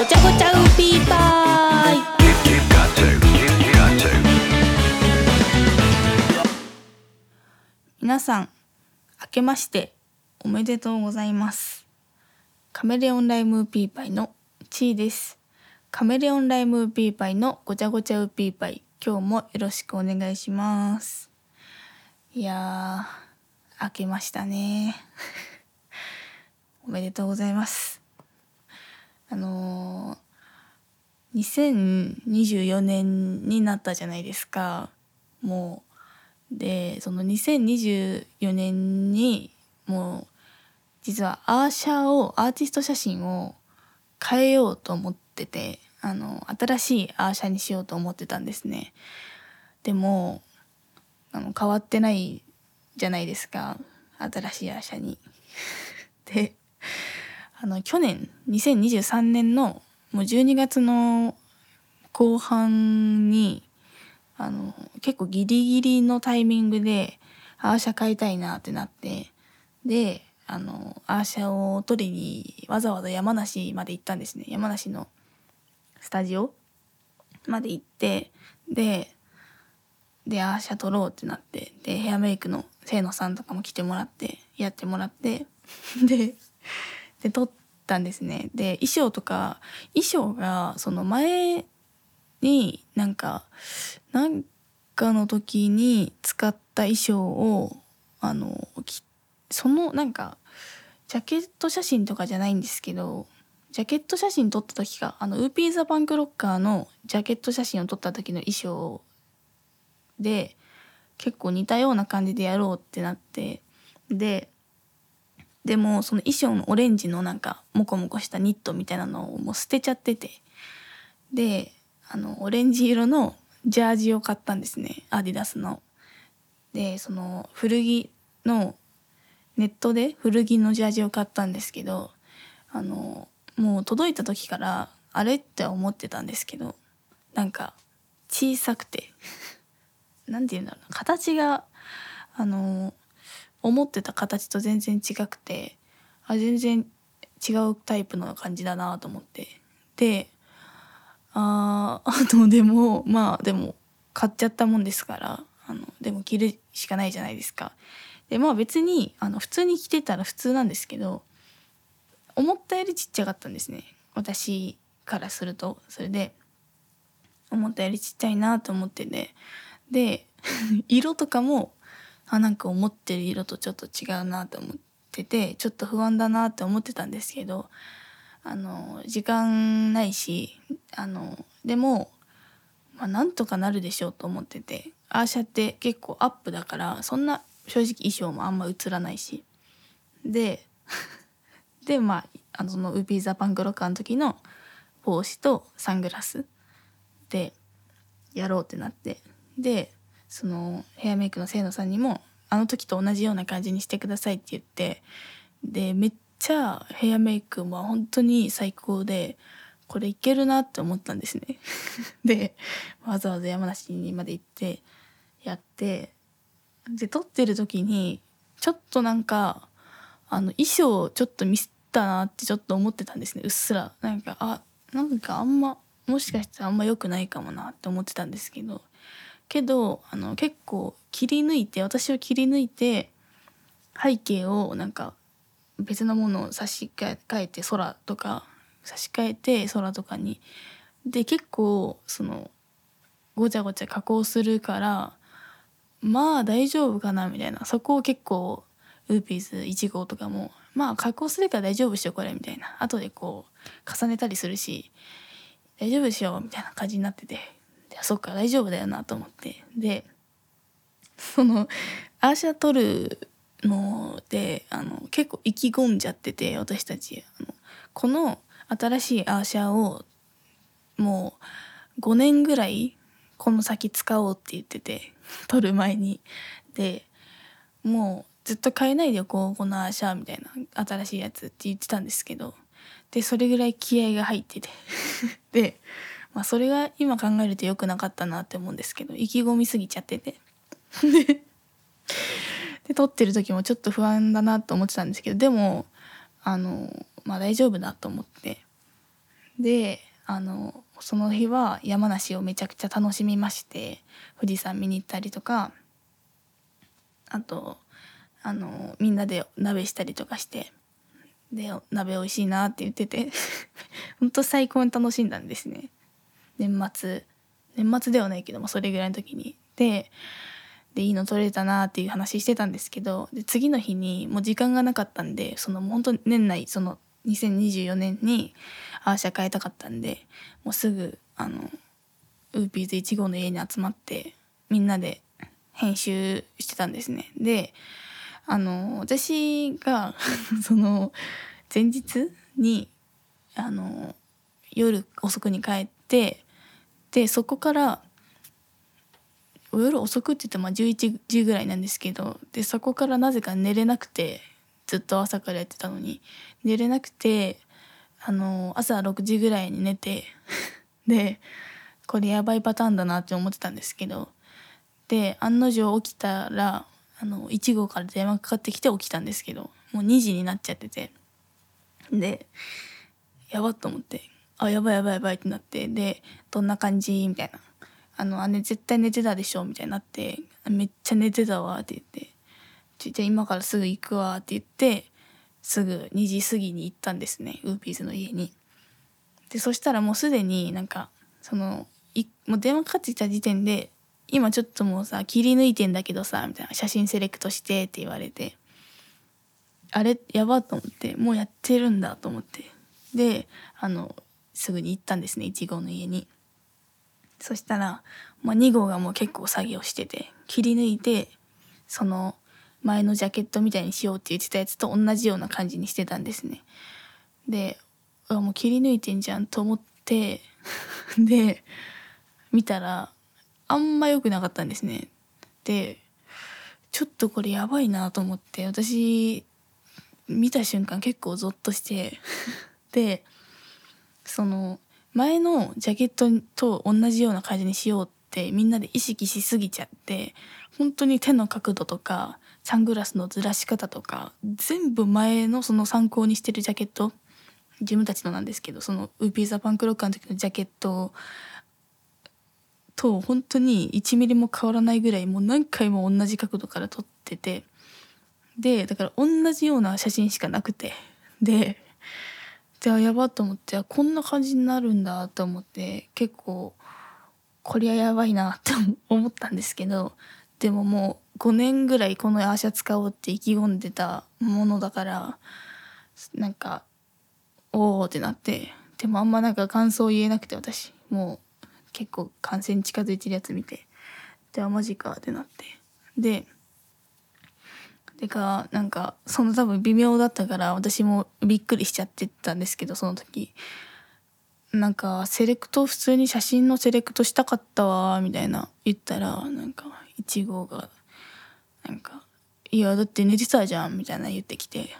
ごちゃごちゃウーピーパイ。皆さん明けましておめでとうございます。カメレオンライムーピーパイのチーです。カメレオンライムーピーパイのごちゃごちゃウーピーパイ。今日もよろしくお願いします。いやー明けましたね。おめでとうございます。あのー、2024年になったじゃないですか。もうでその2024年にもう実はアーシャをアーティスト写真を変えようと思っててあの新しいアーシャにしようと思ってたんですね。でもあの変わってないじゃないですか。新しいアーシャに。であの去年2023年のもう12月の後半にあの結構ギリギリのタイミングでアーシャ買いたいなってなってであのアーシャを取りにわざわざ山梨まで行ったんですね。山梨のスタジオまで行ってででアーシャ取ろうってなってでヘアメイクの清野さんとかも来てもらってやってもらって でで撮ったんですね。で衣装とか衣装がその前になんかなんかの時に使った衣装をあのそのなんかジャケット写真とかじゃないんですけどジャケット写真撮った時かあのウーピーザパンクロッカーのジャケット写真を撮った時の衣装で結構似たような感じでやろうってなってででもその衣装のオレンジのなんかモコモコしたニットみたいなのをもう捨てちゃってて。であのオレンジ色のジャージを買ったんですね。アディダスの。でその古着のネットで古着のジャージを買ったんですけどあのもう届いた時からあれって思ってたんですけどなんか小さくて。何て言うんだろうな。形があの思ってた形と全然違くてあ全然違うタイプの感じだなと思って。でああの でもまあでも買っちゃったもんですからあのでも着るしかないじゃないですか。でまあ別にあの普通に着てたら普通なんですけど思ったよりちっちゃかったんですね。私からすると。それで思ったよりちっちゃいなと思ってね。で 色とかもあなんか思ってる色とちょっと違うなと思っててちょっと不安だなって思ってたんですけどあの時間ないしあのでも、まあ、なんとかなるでしょうと思っててアーシャって結構アップだからそんな正直衣装もあんま映らないし。で でまああのそのウピーザパンクロッカーの時の帽子とサングラスでやろうってなってでそのヘアメイクの清野さんにもあの時と同じような感じにしてくださいって言ってでめっちゃヘアメイクは本当に最高でこれいけるなって思ったんですね。でわざわざ山梨にまで行ってやってで撮ってる時にちょっとなんかあの衣装をちょっとミスったなってちょっと思ってたんですね。うっすら。なんかあなんかあんまもしかしたらあんま良くないかもなって思ってたんですけど。けどあの結構切り抜いて私を切り抜いて背景をなんか別のものを差し替えて空とか差し替えて空とかに。で結構そのごちゃごちゃ加工するからまあ大丈夫かなみたいな。そこを結構ウーピーズ1号とかもまあ加工するから大丈夫っしょこれみたいな。後でこう重ねたりするし大丈夫でしょみたいな感じになってて。そっか大丈夫だよなと思って。で そのアー写撮るのであの結構意気込んじゃってて私たち。あのこの新しいアーシャをもう5年ぐらいこの先使おうって言ってて 撮る前に。でもうずっと変えないでおこうこのアーシャみたいな新しいやつって言ってたんですけどでそれぐらい気合が入ってて。で、まあ、それが今考えると良くなかったなって思うんですけど意気込みすぎちゃってて。で撮ってる時もちょっと不安だなと思ってたんですけどでもあのまあ大丈夫だと思って。であのその日は山梨をめちゃくちゃ楽しみまして富士山見に行ったりとかあとあのみんなで鍋したりとかしてで鍋美味しいなって言っててほんと最高に楽しんだんですね。年末年末ではないけどもそれぐらいの時にででいいの取れたなっていう話してたんですけどで次の日にもう時間がなかったんでその本当年内その2024年にアー写変えたかったんでもうすぐあのウーピーズ1号の家に集まってみんなで編集してたんですね。であの私が その前日にあの夜遅くに帰ってでそこから夜遅くって言っても11時ぐらいなんですけどでそこからなぜか寝れなくてずっと朝からやってたのに寝れなくてあの朝6時ぐらいに寝て でこれやばいパターンだなって思ってたんですけどで案の定起きたらあの1号から電話かかってきて起きたんですけどもう2時になっちゃっててでやばっと思ってあやばいやばいやばいってなってでどんな感じ？みたいな。あの姉絶対寝てたでしょ？みたいになってめっちゃ寝てたわって言ってじゃあ今からすぐ行くわって言ってすぐ2時過ぎに行ったんですねウーピーズの家に。でそしたらもうすでになんかそのいもう電話かかってきた時点で今ちょっともうさ切り抜いてんだけどさみたいな写真セレクトしてって言われてあれ？やばと思ってもうやってるんだと思って。であのすぐに行ったんですね1号の家にそしたら、まあ、2号がもう結構作業してて切り抜いてその前のジャケットみたいにしようって言ってたやつと同じような感じにしてたんですねであもう切り抜いてんじゃんと思って で見たらあんま良くなかったんですね。でちょっとこれやばいなと思って私見た瞬間結構ゾッとしてでその前のジャケットと同じような感じにしようってみんなで意識しすぎちゃって本当に手の角度とかサングラスのずらし方とか全部前のその参考にしてるジャケット自分たちのなんですけどそのウーピーザパンクロッカーの時のジャケットと本当に1ミリも変わらないぐらいもう何回も同じ角度から撮っててでだから同じような写真しかなくてでであやばと思ってこんな感じになるんだと思って結構こりゃやばいなって思ったんですけどでももう5年ぐらいこのアーシャ使おうって意気込んでたものだからなんかおおってなってでもあんまなんか感想言えなくて私もう結構感染近づいてるやつ見てじゃあマジかってなって。でてかなんかその多分微妙だったから私もびっくりしちゃってたんですけどその時。なんかセレクト普通に写真のセレクトしたかったわみたいな言ったらなんか1号がなんか「いやだって寝てたじゃん」みたいな言ってきて。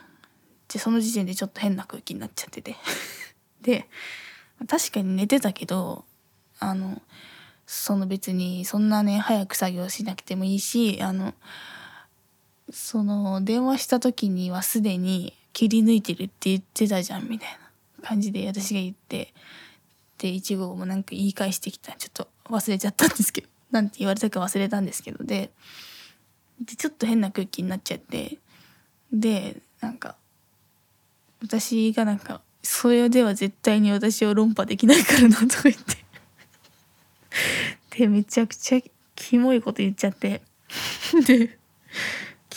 でその時点でちょっと変な空気になっちゃってて。で確かに寝てたけどあのその別にそんなね早く作業しなくてもいいしあのその電話した時にはすでに切り抜いてるって言ってたじゃんみたいな感じで私が言ってで1号もなんか言い返してきた。ちょっと忘れちゃったんですけど。なんて言われたか忘れたんですけど。ででちょっと変な空気になっちゃって。でなんか私がなんかそれでは絶対に私を論破できないからなとか言って。でめちゃくちゃキモいこと言っちゃって。で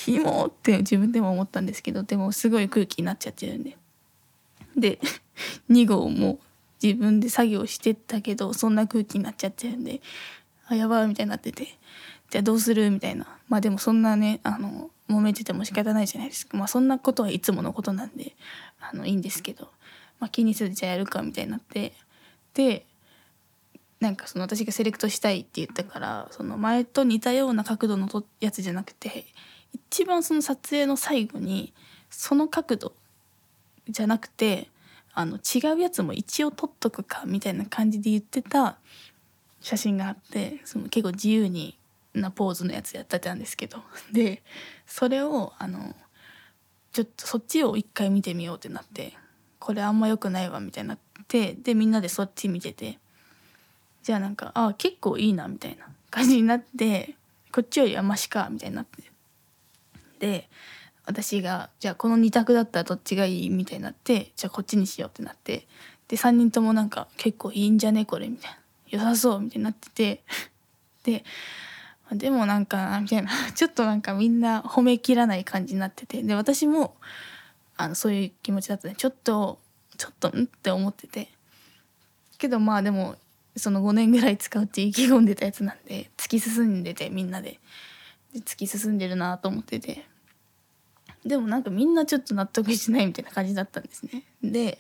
キモって自分でも思ったんですけどでもすごい空気になっちゃってるんで で2号も自分で作業してたけどそんな空気になっちゃってるんであやばいみたいになっててじゃあどうするみたいな。まあでもそんなねあの揉めてても仕方ないじゃないですか。まあそんなことはいつものことなんであのいいんですけど、まあ、気にせずじゃあやるかみたいになって。でなんかその私がセレクトしたいって言ったからその前と似たような角度のやつじゃなくて一番その撮影の最後にその角度じゃなくてあの違うやつも一応撮っとくかみたいな感じで言ってた写真があってその結構自由になポーズのやつやってたんですけど。でそれをあのちょっとそっちを一回見てみようってなってこれあんま良くないわみたいになってでみんなでそっち見ててじゃあなんかあ結構いいなみたいな感じになってこっちよりはマシかみたいになって。で私がじゃあこの2択だったらどっちがいいみたいになってじゃあこっちにしようってなってで3人ともなんか結構いいんじゃねこれみたいな。良さそうみたいになってて。ででもなんかみたいな。ちょっとなんかみんな褒めきらない感じになってて。で私もあのそういう気持ちだったね。ちょっとちょっとんって思ってて。けどまあでもその5年ぐらい使うって意気込んでたやつなんで突き進んでてみんなで。で突き進んでるなと思ってて。でもなんかみんなちょっと納得してないみたいな感じだったんですね。で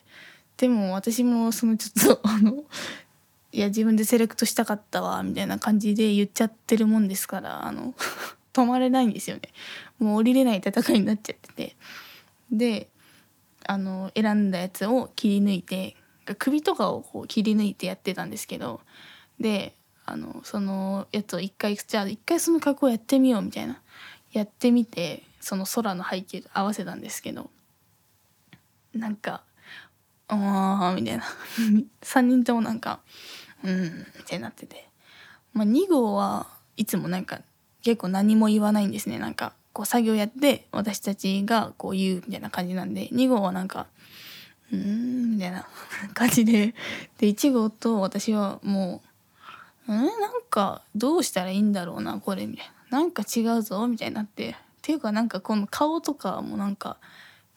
でも私もそのちょっとあのいや自分でセレクトしたかったわみたいな感じで言っちゃってるもんですからあの止まれないんですよね。もう降りれない戦いになっちゃってて。であの選んだやつを切り抜いて首とかをこう切り抜いてやってたんですけどであのそのやつを一回じゃあ一回その格好やってみようみたいな。やってみてその空の背景と合わせたんですけどなんか「ああ」みたいな。3人ともなんか「うん」みたいになってて、まあ、2号はいつもなんか結構何も言わないんですね。なんかこう作業やって私たちがこう言うみたいな感じなんで。2号はなんか「うん」みたいな 感じで。で1号と私はもう「うんなんかどうしたらいいんだろうなこれ」みたいな「なんか違うぞ」みたいになって。っていうかなんかこの顔とかもなんか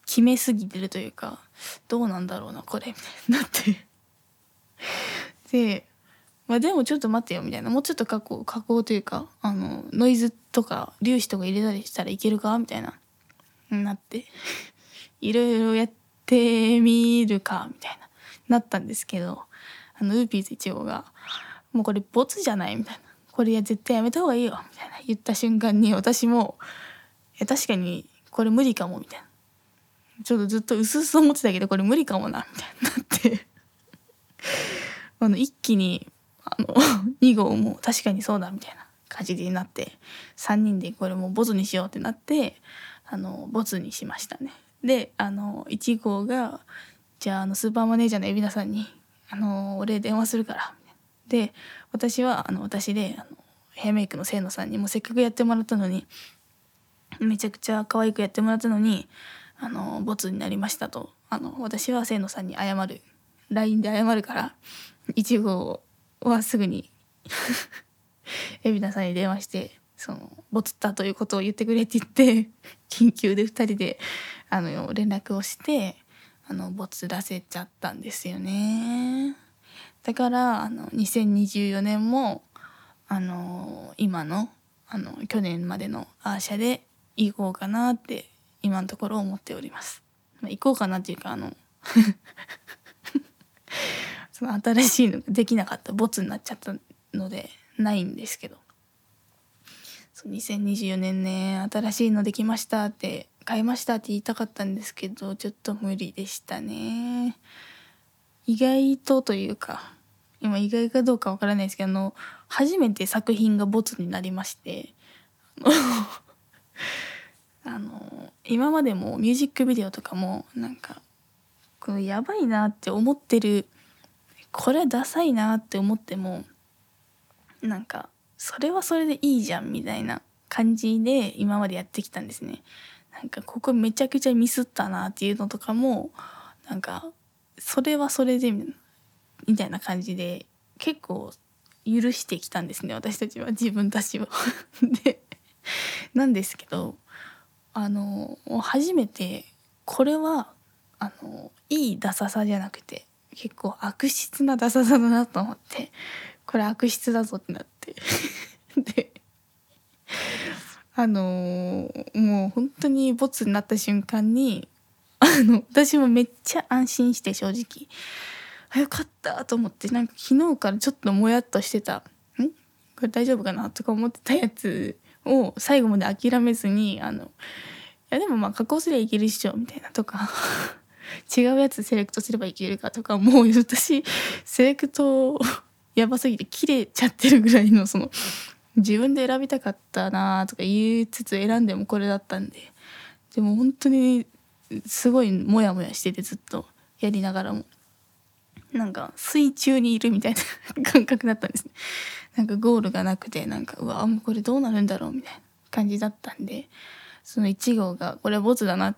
決めすぎてるというかどうなんだろうなこれ。みたいになって。でまあでもちょっと待ってよみたいな。もうちょっと加工加工というかあのノイズとか粒子とか入れたりしたらいけるかみたいな。なって。いろいろやってみるかみたいな。なったんですけどあのウーピーズ1号が「もうこれボツじゃない」みたいな「これや絶対やめた方がいいよ」みたいな。言った瞬間に私も「や確かにこれ無理かも」みたいな。ちょっとずっと薄々思ってたけどこれ無理かもなみたいになって。あの一気にあの 2号も確かにそうだみたいな感じになって。3人でこれもボツにしようってなってあのボツにしましたね。であの1号がじゃああのスーパーマネージャーの海老名さんに「あの俺電話するから」で私はあの私であのヘアメイクの清野さんにもせっかくやってもらったのにめちゃくちゃ可愛くやってもらったのにあのボツになりましたとあの私は清野さんに謝る LINE で謝るから1号はすぐに 海老名さんに電話してそのボツったということを言ってくれって言って緊急で2人であの連絡をしてあのボツ出せちゃったんですよね。だからあの2024年もあの今のあの去年までのアーシャで行こうかなって今のところ思っております。まあ、行こうかなっていうかあの その新しいのができなかったボツになっちゃったのでないんですけどそう2024年ね新しいのできましたって買いましたって言いたかったんですけどちょっと無理でしたね意外とというか今意外かどうかわからないですけどあの初めて作品がボツになりましてあの今までもミュージックビデオとかもなんかこのやばいなって思ってるこれダサいなって思ってもなんかそれはそれでいいじゃんみたいな感じで今までやってきたんですね。なんかここめちゃくちゃミスったなっていうのとかもなんかそれはそれでみたいな感じで結構許してきたんですね私たちは自分たちは。でなんですけどあの初めてこれはあのいいダサさじゃなくて結構悪質なダサさだなと思ってこれ悪質だぞってなって。であの、もう本当にボツになった瞬間にあの私もめっちゃ安心して正直あよかったと思ってなんか昨日からちょっともやっとしてた。ん？これ大丈夫かなとか思ってたやつを最後まで諦めずにあのいやでもまあ加工すりゃいけるっしょみたいなとか 違うやつセレクトすればいけるかとかもう私セレクトやばすぎて切れちゃってるぐらいのその自分で選びたかったなとか言いつつ選んでもこれだったんででも本当にすごいモヤモヤしててずっとやりながらも。なんか水中にいるみたいな 感覚だったんですね。なんかゴールがなくてなんかうわもうこれどうなるんだろうみたいな感じだったんでその1号がこれボツだな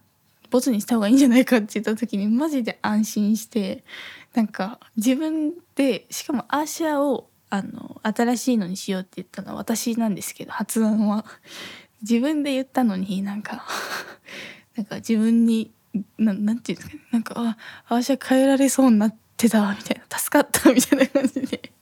ボツにした方がいいんじゃないかって言った時にマジで安心してなんか自分でしかもアーシャをあの新しいのにしようって言ったのは私なんですけど発案は。自分で言ったのになんかなんか自分にななんていうんですかね。なんかあアーシャ変えられそうになってたみたいな助かったみたいな感じで。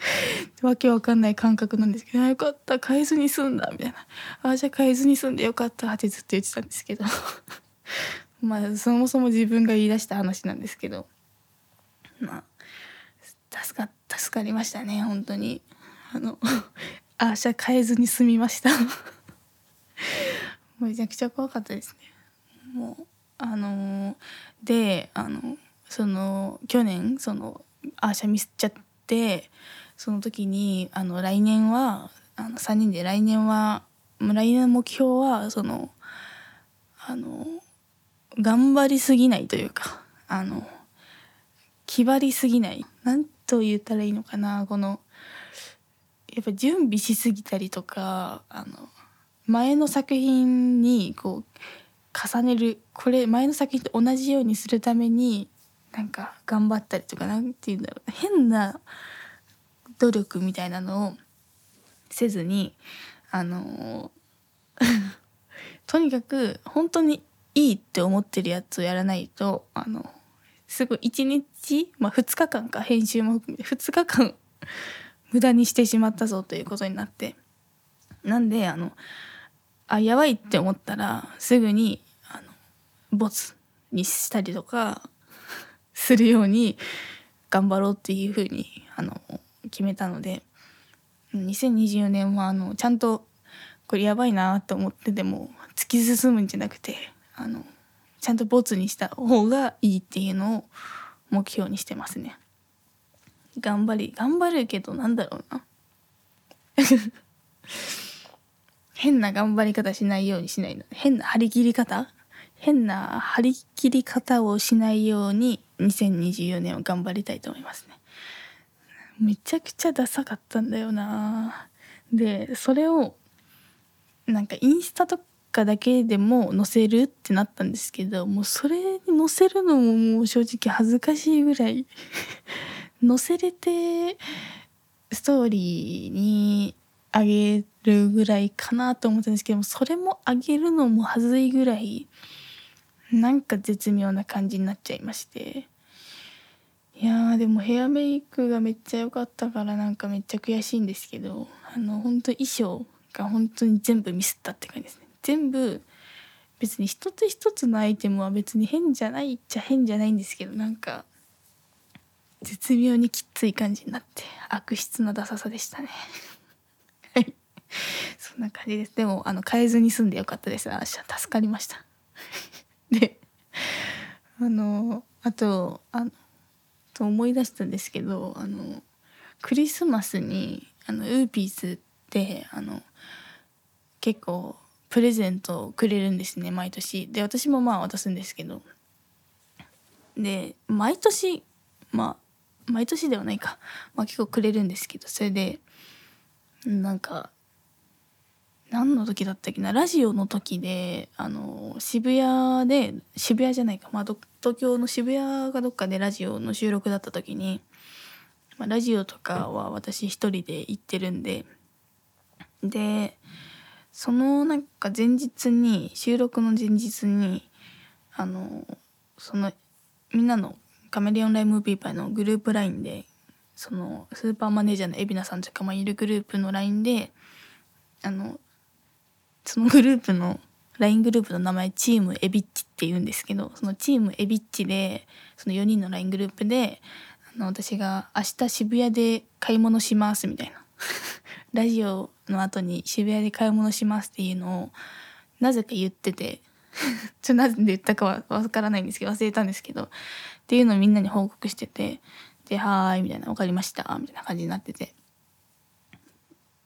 わけわかんない感覚なんですけど「よかった変えずに済んだ」みたいな「あじゃあ変えずに済んでよかった」ってずっと言ってたんですけど。まあそもそも自分が言い出した話なんですけど。まあ助か助かりましたね本当に。あの あじゃあ変えずに済みました。めちゃくちゃ怖かったですね。もうあのであのその去年そのアーシャミスっちゃってその時にあの来年はあの3人で来年は来年の目標はそのあの頑張りすぎないというかあの気張りすぎない何と言ったらいいのかなこのやっぱ準備しすぎたりとかあの前の作品にこう重ねるこれ前の作品と同じようにするためになんか頑張ったりとか何て言うんだろう変な努力みたいなのをせずにあの とにかく本当にいいって思ってるやつをやらないとあのすごい1日、まあ、2日間か編集も含めて2日間 無駄にしてしまったぞということになって。なんであのあやばいって思ったらすぐにあのボツにしたりとかするように頑張ろうっていうふうにあの決めたので2024年はあのちゃんとこれやばいなと思ってでも突き進むんじゃなくてあのちゃんとボツにした方がいいっていうのを目標にしてますね。頑張り頑張るけどなんだろうな。変な頑張り方しないようにしないの。変な張り切り方？変な張り切り方をしないように2024年を頑張りたいと思いますね。めちゃくちゃダサかったんだよなでそれをなんかインスタとかだけでも載せるってなったんですけどもうそれに載せるのももう正直恥ずかしいぐらい 載せれてストーリーにあげるぐらいかなと思ったんですけどもそれもあげるのも恥ずいぐらいなんか絶妙な感じになっちゃいまして。いやでもヘアメイクがめっちゃ良かったからなんかめっちゃ悔しいんですけどあの本当衣装が本当に全部ミスったって感じですね。全部別に一つ一つのアイテムは別に変じゃないっちゃ変じゃないんですけどなんか絶妙にきつい感じになって悪質なダサさでしたね。はい。そんな感じです。でもあの変えずに済んでよかったです。あ助かりました。であのあとあと思い出したんですけどあのクリスマスにあのウーピーズってあの結構プレゼントをくれるんですね毎年。で私もまあ渡すんですけど。で毎年まあ毎年ではないか、まあ、結構くれるんですけどそれでなんか何の時だったっけなラジオの時であの渋谷で渋谷じゃないか、まあ、東京の渋谷がどっかでラジオの収録だった時に、まあ、ラジオとかは私一人で行ってるんででそのなんか前日に収録の前日にあのそのみんなのカメレオンライムーピーパイのグループ LINE でそのスーパーマネージャーの海老名さんとかもいるグループの LINE であのそのグループの LINE グループの名前チームエビッチって言うんですけどそのチームエビッチでその4人の LINE グループであの私が「明日渋谷で買い物します」みたいな。ラジオの後に渋谷で買い物しますっていうのをなぜか言ってて ちょなぜで言ったかはわからないんですけど忘れたんですけどっていうのをみんなに報告しててで「はーい」みたいな「分かりました」みたいな感じになってて。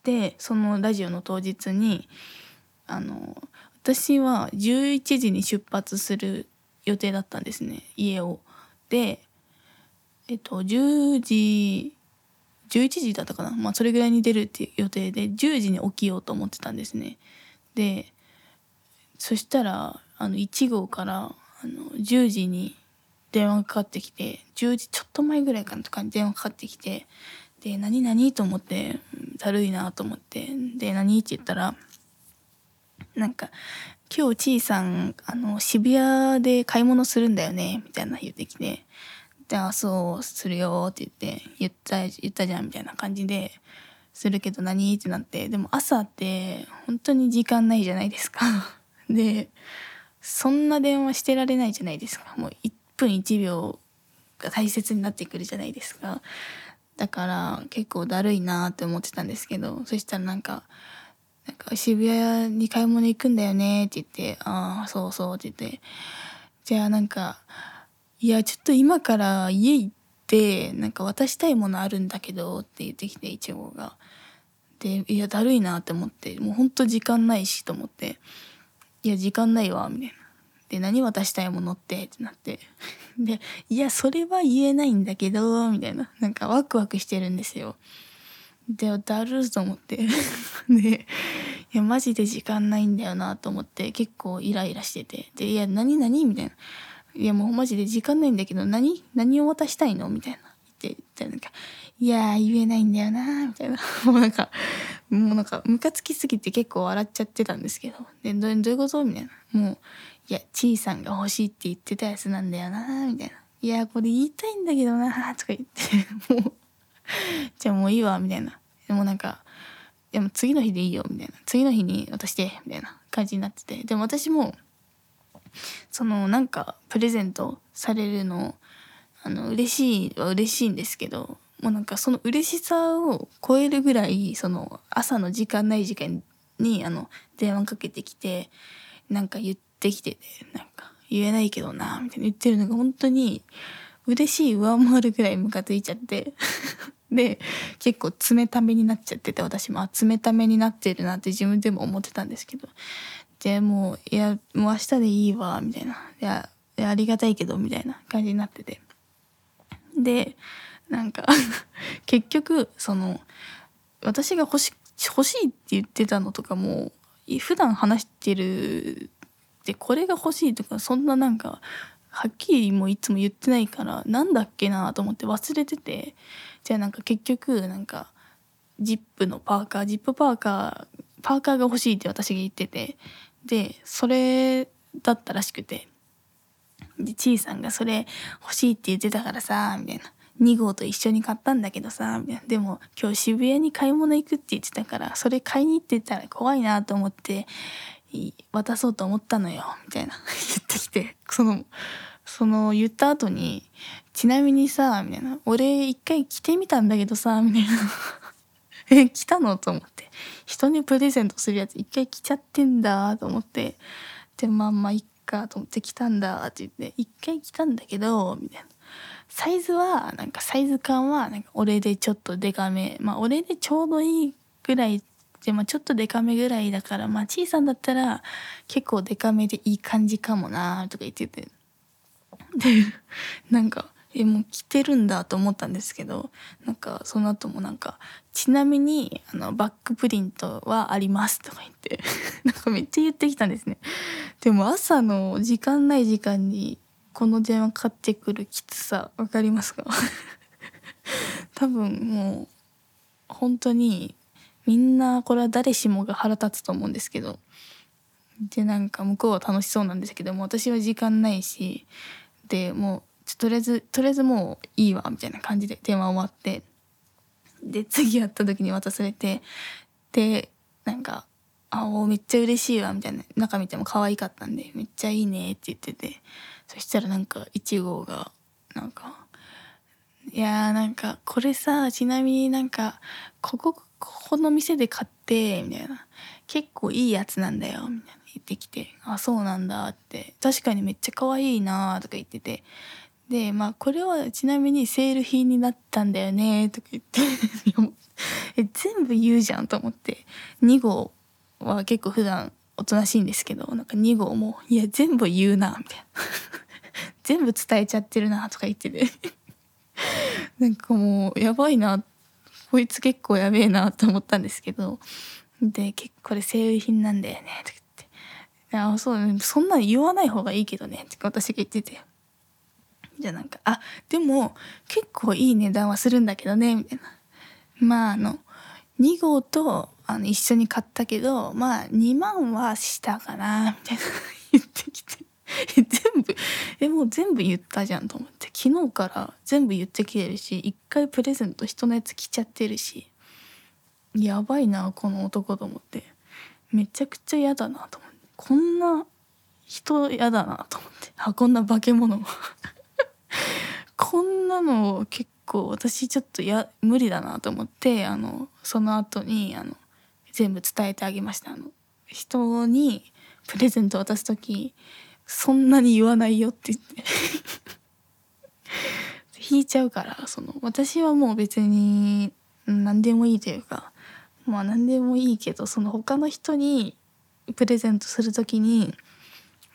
でそのラジオの当日にあの私は11時に出発する予定だったんですね家を。でえっと10時11時だったかなまあそれぐらいに出るっていう予定で10時に起きようと思ってたんですねでそしたらあの1号からあの10時に電話がかかってきて10時ちょっと前ぐらいかなとかに電話かかってきてで何何と思ってだるいなと思ってで何？って言ったらなんか今日ちいさんあの渋谷で買い物するんだよねみたいな言ってきてであそうするよって言って言った言ったじゃんみたいな感じでするけど何ってなってでも朝って本当に時間ないじゃないですか。でそんな電話してられないじゃないですか。もう1分1秒が大切になってくるじゃないですか。だから結構だるいなって思ってたんですけどそしたらなんか「なんか渋谷に買い物行くんだよね」って言って「ああそうそう」って言って。じゃあなんか「いやちょっと今から家行ってなんか渡したいものあるんだけど」って言ってきていちごが。でいやだるいなって思ってもうほんと時間ないしと思って「いや時間ないわ」みたいな。で何渡したいものって？ってなって。でいやそれは言えないんだけどみたいな。なんかワクワクしてるんですよ。でだると思って。でいやマジで時間ないんだよなと思って結構イライラしてて。でいや何何？みたいな。いやもうマジで時間ないんだけど何？何を渡したいの？みたいな。言って言ったらなんかいや言えないんだよな。みたいな。もうなんかもうなんかムカつきすぎて結構笑っちゃってたんですけど。でどういうこと？みたいな。もういや、ちいさんが欲しいって言ってたやつなんだよな、みたいな。いや、これ言いたいんだけどな、とか言って、もう、じゃあもういいわ、みたいな。でもなんか、でも次の日でいいよ、みたいな。次の日に渡して、みたいな感じになってて。でも私も、その、なんか、プレゼントされるの、あの、嬉しいは嬉しいんですけど、もうなんかその嬉しさを超えるぐらい、その、朝の時間ない時間に、あの、電話かけてきて、なんか言って、きてて、なんか言えないけどな、みたいな言ってるのが本当に嬉しい上回るぐらいムカついちゃってで、結構冷ためになっちゃってて、私も、冷ためになってるなって自分でも思ってたんですけど、で、もう、いや、もう明日でいいわ、みたいな。いや、いやありがたいけど、みたいな感じになってて。で、なんか 結局、その、私が欲し、欲しいって言ってたのとかも、普段話してるでこれが欲しいとかそんななんかはっきりもういつも言ってないからなんだっけなと思って忘れてて。じゃあなんか結局なんかジップのパーカージップパーカーパーカーが欲しいって私が言ってて。でそれだったらしくて。でちいさんがそれ欲しいって言ってたからさみたいな。2号と一緒に買ったんだけどさみたいな。でも今日渋谷に買い物行くって言ってたからそれ買いに行ってたら怖いなと思って。渡そうと思ったのよみたいな。言ってきてそのその言った後に「ちなみにさ」みたいな「俺一回着てみたんだけどさ」みたいな「え着たの?」と思って。人にプレゼントするやつ一回着ちゃってんだと思って。でまあまあいっかと思って着たんだって言って一回着たんだけどみたいな。サイズはなんかサイズ感はなんか俺でちょっとデカめ。まあ俺でちょうどいいぐらいで、まあ、ちょっとデカめぐらいだから、まあ、小さんだったら結構デカめでいい感じかもなとか言ってて。で、なんか、え、もう着てるんだと思ったんですけど、なんか、その後もなんか、ちなみに、あの、バックプリントはありますとか言って、なんかめっちゃ言ってきたんですね。でも朝の時間ない時間に、この電話かかってくるきつさ、わかりますか？多分もう、本当にみんなこれは誰しもが腹立つと思うんですけど。でなんか向こうは楽しそうなんですけども私は時間ないしでもうとりあえずとりあえずもういいわみたいな感じで電話終わって。で次会った時に渡されてでなんか「あおめっちゃ嬉しいわ」みたいな。中見ても可愛かったんで「めっちゃいいね」って言ってて。そしたらなんか1号がなんか「いやーなんかこれさちなみになんかこここの店で買ってみたいな。結構いいやつなんだよみたいな。言ってきてあそうなんだって。確かにめっちゃ可愛いなとか言ってて。でまあこれはちなみにセール品になったんだよねとか言って。え全部言うじゃんと思って。2号は結構普段おとなしいんですけどなんか2号も「いや全部言うな」みたいな。全部伝えちゃってるなとか言ってて。なんかもうやばいなってこいつ結構やべえなと思ったんですけどで結構これセール品なんだよねとか言って。あそうそんなに言わない方がいいけどねって私が言ってて。じゃあなんかあでも結構いい値段はするんだけどねみたいな。まああの2号とあの一緒に買ったけどまあ2万はしたかなみたいな。言ってきて。全部えもう全部言ったじゃんと思って。昨日から全部言ってきてるし一回プレゼント人のやつ来ちゃってるし。やばいなこの男と思って。めちゃくちゃ嫌だなと思って。こんな人嫌だなと思って。あこんな化け物 こんなの結構私ちょっとや無理だなと思ってあのその後にあの全部伝えてあげました。あの人にプレゼント渡す時そんなに言わないよって言って。引いちゃうからその私はもう別に何でもいいというかまあ何でもいいけどその他の人にプレゼントする時に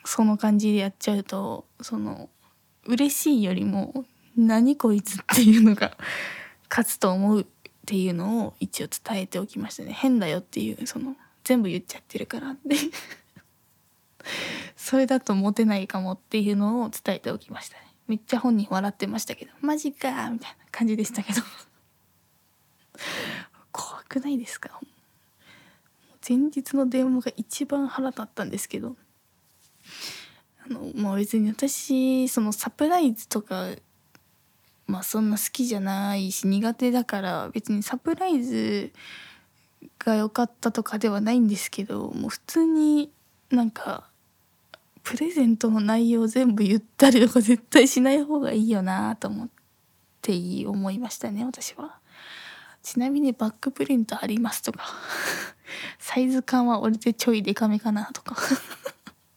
その感じでやっちゃうとその嬉しいよりも何こいつっていうのが勝つと思うっていうのを一応伝えておきましたね。変だよっていうその全部言っちゃってるからって。それだとモテないかもっていうのを伝えておきましたね。めっちゃ本人笑ってましたけどマジかみたいな感じでしたけど。怖くないですか？前日の電話が一番腹立ったんですけど。あのまあ別に私そのサプライズとかまあそんな好きじゃないし苦手だから別にサプライズが良かったとかではないんですけどもう普通になんかプレゼントの内容全部言ったりとか絶対しない方がいいよなと思って思いましたね私は。ちなみにバックプリントありますとか サイズ感は俺でちょいデカめかなとか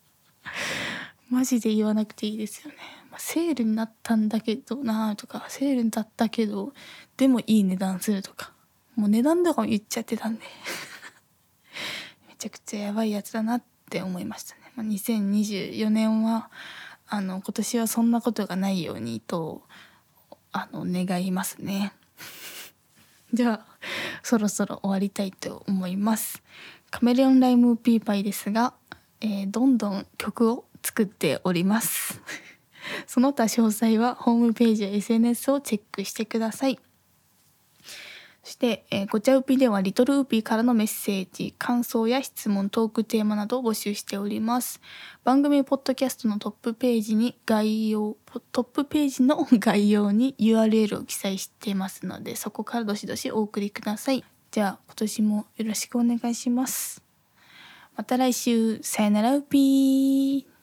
マジで言わなくていいですよね。ま、セールになったんだけどなとかセールだったけどでもいい値段するとかもう値段とかも言っちゃってたんで めちゃくちゃやばいやつだなって思いましたね。2024年はあの今年はそんなことがないようにとあの願いますね。じゃあそろそろ終わりたいと思います。カメレオンライムピーパイですが、えー、どんどん曲を作っております。その他詳細はホームページや SNS をチェックしてください。そして、えー、ごちゃうぴではリトルウーピーからのメッセージ、感想や質問、トークテーマなどを募集しております。番組ポッドキャストのトップページに概要、トップページの概要に URL を記載していますので、そこからどしどしお送りください。じゃあ今年もよろしくお願いします。また来週、さよならウーピー。